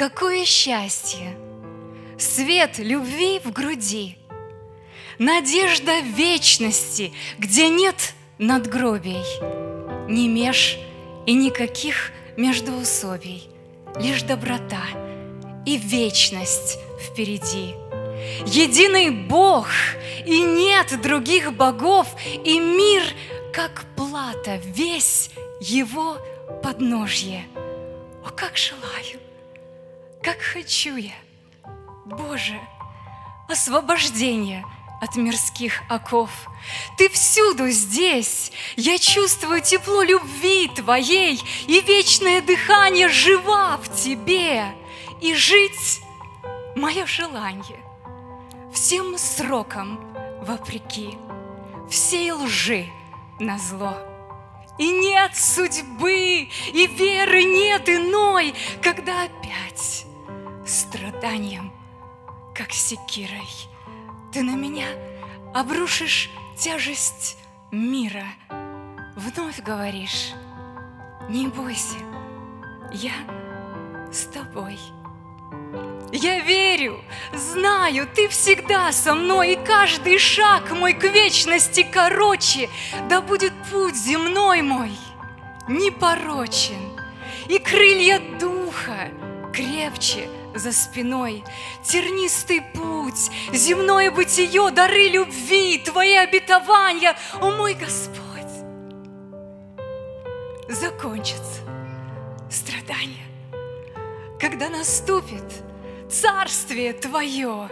какое счастье! Свет любви в груди, Надежда вечности, где нет надгробий, Ни меж и никаких междоусобий, Лишь доброта и вечность впереди. Единый Бог, и нет других богов, И мир, как плата, весь его подножье. О, как желаю, как хочу я, Боже, освобождение от мирских оков. Ты всюду здесь, я чувствую тепло любви Твоей, И вечное дыхание жива в Тебе, И жить мое желание. Всем срокам вопреки, Всей лжи на зло. И нет судьбы, и веры нет иной, Когда опять страданием, как секирой, Ты на меня обрушишь тяжесть мира. Вновь говоришь, не бойся, я с тобой. Я верю, знаю, ты всегда со мной, И каждый шаг мой к вечности короче, Да будет путь земной мой непорочен, И крылья духа крепче за спиной. Тернистый путь, земное бытие, дары любви, Твои обетования, о мой Господь, закончится страдания, когда наступит – Царствие Твое,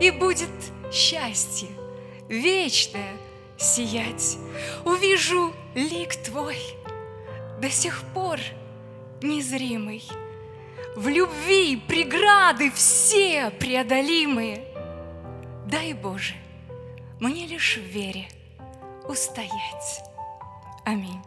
и будет счастье вечное сиять. Увижу лик Твой, до сих пор незримый. В любви преграды все преодолимые. Дай, Боже, мне лишь в вере устоять. Аминь.